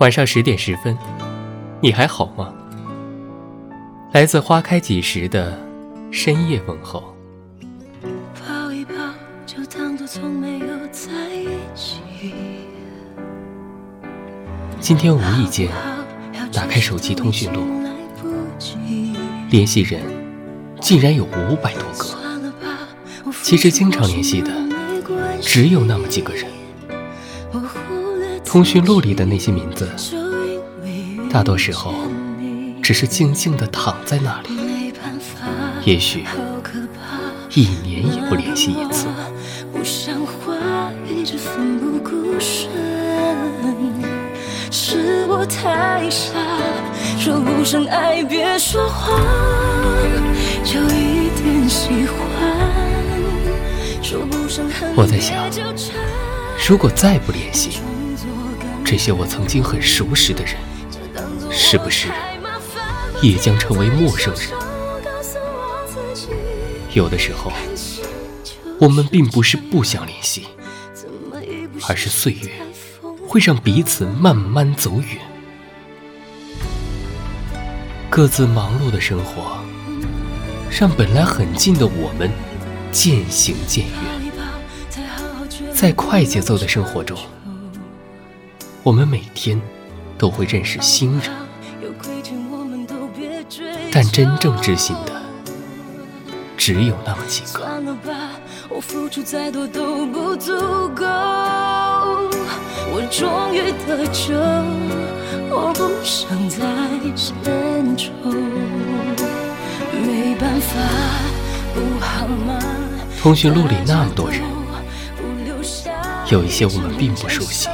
晚上十点十分，你还好吗？来自花开几时的深夜问候。抱一抱，就当作从没有在一起。今天无意间打开手机通讯录，联系人竟然有五百多个。其实经常联系的只有那么几个人。通讯录里的那些名字，大多时候只是静静地躺在那里，也许一年也不联系一次。是我太傻，说不上爱，别说谎，就一点喜欢。我在想，如果再不联系。这些我曾经很熟识的人，是不是也将成为陌生人？有的时候，我们并不是不想联系，而是岁月会让彼此慢慢走远。各自忙碌的生活，让本来很近的我们渐行渐远。在快节奏的生活中。我们每天都会认识新人，但真正知心的只有那么几个。我终于得救，我不想再献丑。没办法，不好吗？通讯录里那么多人，有一些我们并不熟悉。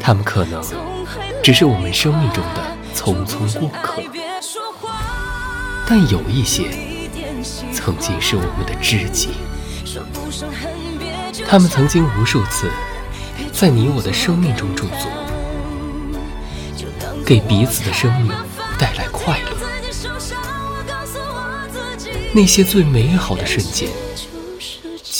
他们可能只是我们生命中的匆匆过客，但有一些曾经是我们的知己。他们曾经无数次在你我的生命中驻足，给彼此的生命带来快乐。那些最美好的瞬间，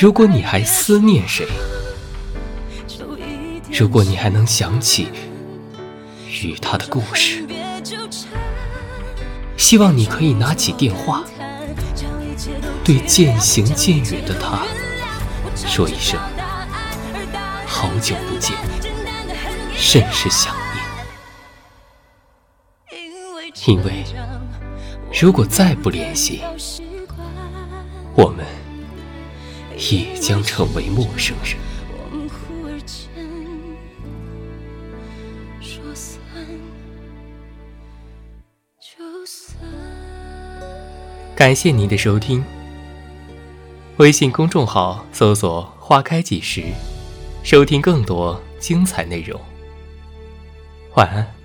如果你还思念谁？如果你还能想起与他的故事，希望你可以拿起电话，对渐行渐远的他说一声“好久不见，甚是想念”。因为如果再不联系，我们也将成为陌生人。感谢您的收听。微信公众号搜索“花开几时”，收听更多精彩内容。晚安。